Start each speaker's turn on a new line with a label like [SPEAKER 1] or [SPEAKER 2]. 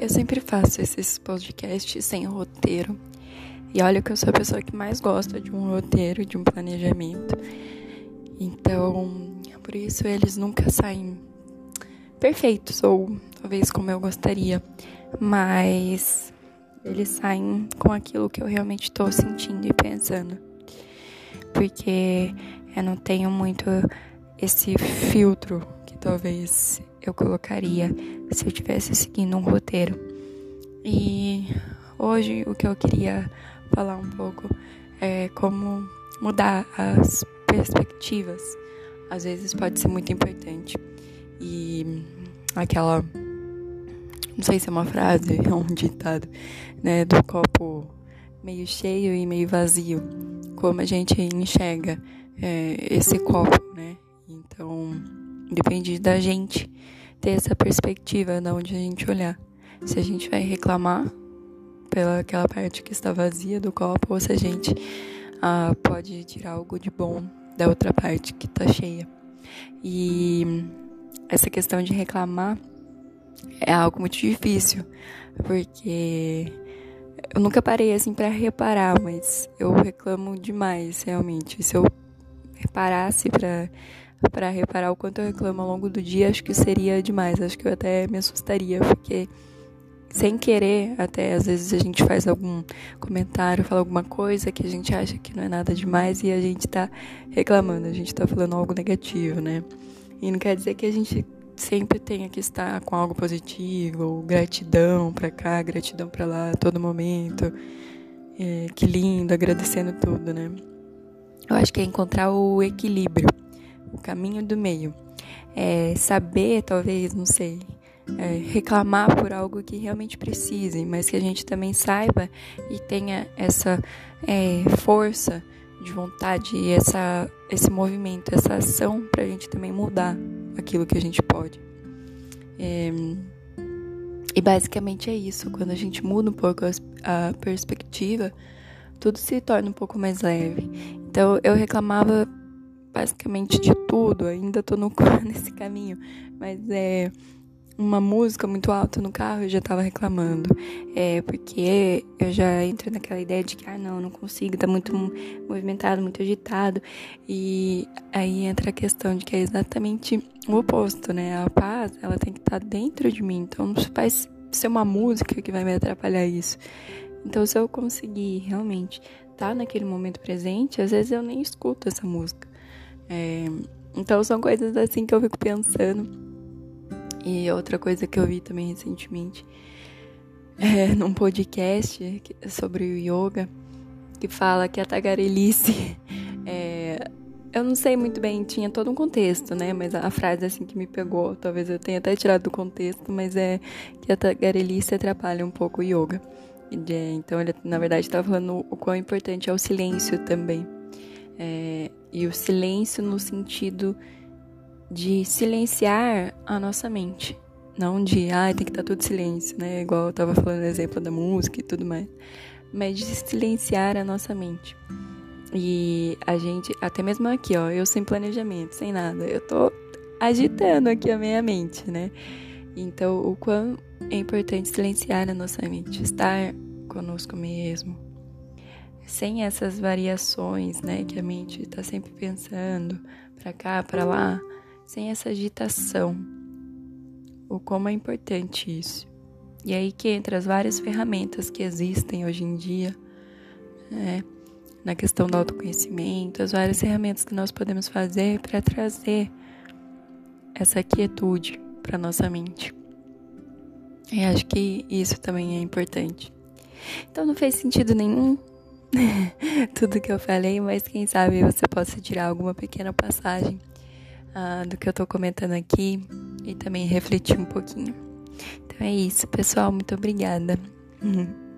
[SPEAKER 1] Eu sempre faço esses podcasts sem roteiro. E olha que eu sou a pessoa que mais gosta de um roteiro, de um planejamento. Então, por isso eles nunca saem perfeitos, ou talvez como eu gostaria. Mas eles saem com aquilo que eu realmente estou sentindo e pensando. Porque eu não tenho muito esse filtro que talvez eu colocaria se eu tivesse seguindo um roteiro. E hoje o que eu queria falar um pouco é como mudar as perspectivas. Às vezes pode ser muito importante. E aquela não sei se é uma frase ou um ditado, né, do copo meio cheio e meio vazio, como a gente enxerga é, esse copo, né? Então, depende da gente ter essa perspectiva de onde a gente olhar. Se a gente vai reclamar pela aquela parte que está vazia do copo ou se a gente ah, pode tirar algo de bom da outra parte que está cheia. E essa questão de reclamar é algo muito difícil, porque eu nunca parei assim para reparar, mas eu reclamo demais, realmente. Se eu reparasse para para reparar o quanto eu reclamo ao longo do dia, acho que seria demais. Acho que eu até me assustaria, porque sem querer, até às vezes a gente faz algum comentário, fala alguma coisa que a gente acha que não é nada demais e a gente tá reclamando, a gente tá falando algo negativo, né? E não quer dizer que a gente sempre tenha que estar com algo positivo, gratidão para cá, gratidão para lá, todo momento. É, que lindo, agradecendo tudo, né? Eu acho que é encontrar o equilíbrio, o caminho do meio. É saber, talvez, não sei, é, reclamar por algo que realmente precise, mas que a gente também saiba e tenha essa é, força de vontade e essa, esse movimento, essa ação para a gente também mudar aquilo que a gente pode. É, e basicamente é isso. Quando a gente muda um pouco a perspectiva, tudo se torna um pouco mais leve. Então eu reclamava basicamente de tudo, ainda tô no, nesse caminho, mas é uma música muito alta no carro, eu já tava reclamando. É, porque eu já entro naquela ideia de que, ah, não, não consigo, tá muito movimentado, muito agitado. E aí entra a questão de que é exatamente o oposto, né? A paz, ela tem que estar tá dentro de mim. Então, não vai ser uma música que vai me atrapalhar isso. Então, se eu conseguir realmente estar tá naquele momento presente, às vezes eu nem escuto essa música. É, então, são coisas assim que eu fico pensando e outra coisa que eu vi também recentemente é num podcast sobre o yoga que fala que a tagarelice é, eu não sei muito bem, tinha todo um contexto, né? Mas a frase assim que me pegou, talvez eu tenha até tirado do contexto, mas é que a tagarelice atrapalha um pouco o yoga. Então ele, na verdade, estava falando o quão importante é o silêncio também. É, e o silêncio no sentido de silenciar a nossa mente. Não de, ah, tem que estar tudo silêncio, né? Igual eu tava falando exemplo da música e tudo mais. Mas de silenciar a nossa mente. E a gente, até mesmo aqui, ó, eu sem planejamento, sem nada, eu tô agitando aqui a minha mente, né? Então, o quão é importante silenciar a nossa mente, estar conosco mesmo, sem essas variações, né, que a mente está sempre pensando para cá, para lá sem essa agitação. O como é importante isso. E aí que entra as várias ferramentas que existem hoje em dia, né? na questão do autoconhecimento, as várias ferramentas que nós podemos fazer para trazer essa quietude para nossa mente. E acho que isso também é importante. Então não fez sentido nenhum tudo que eu falei, mas quem sabe você possa tirar alguma pequena passagem uh, do que eu tô comentando aqui e também refletir um pouquinho. Então é isso, pessoal. Muito obrigada.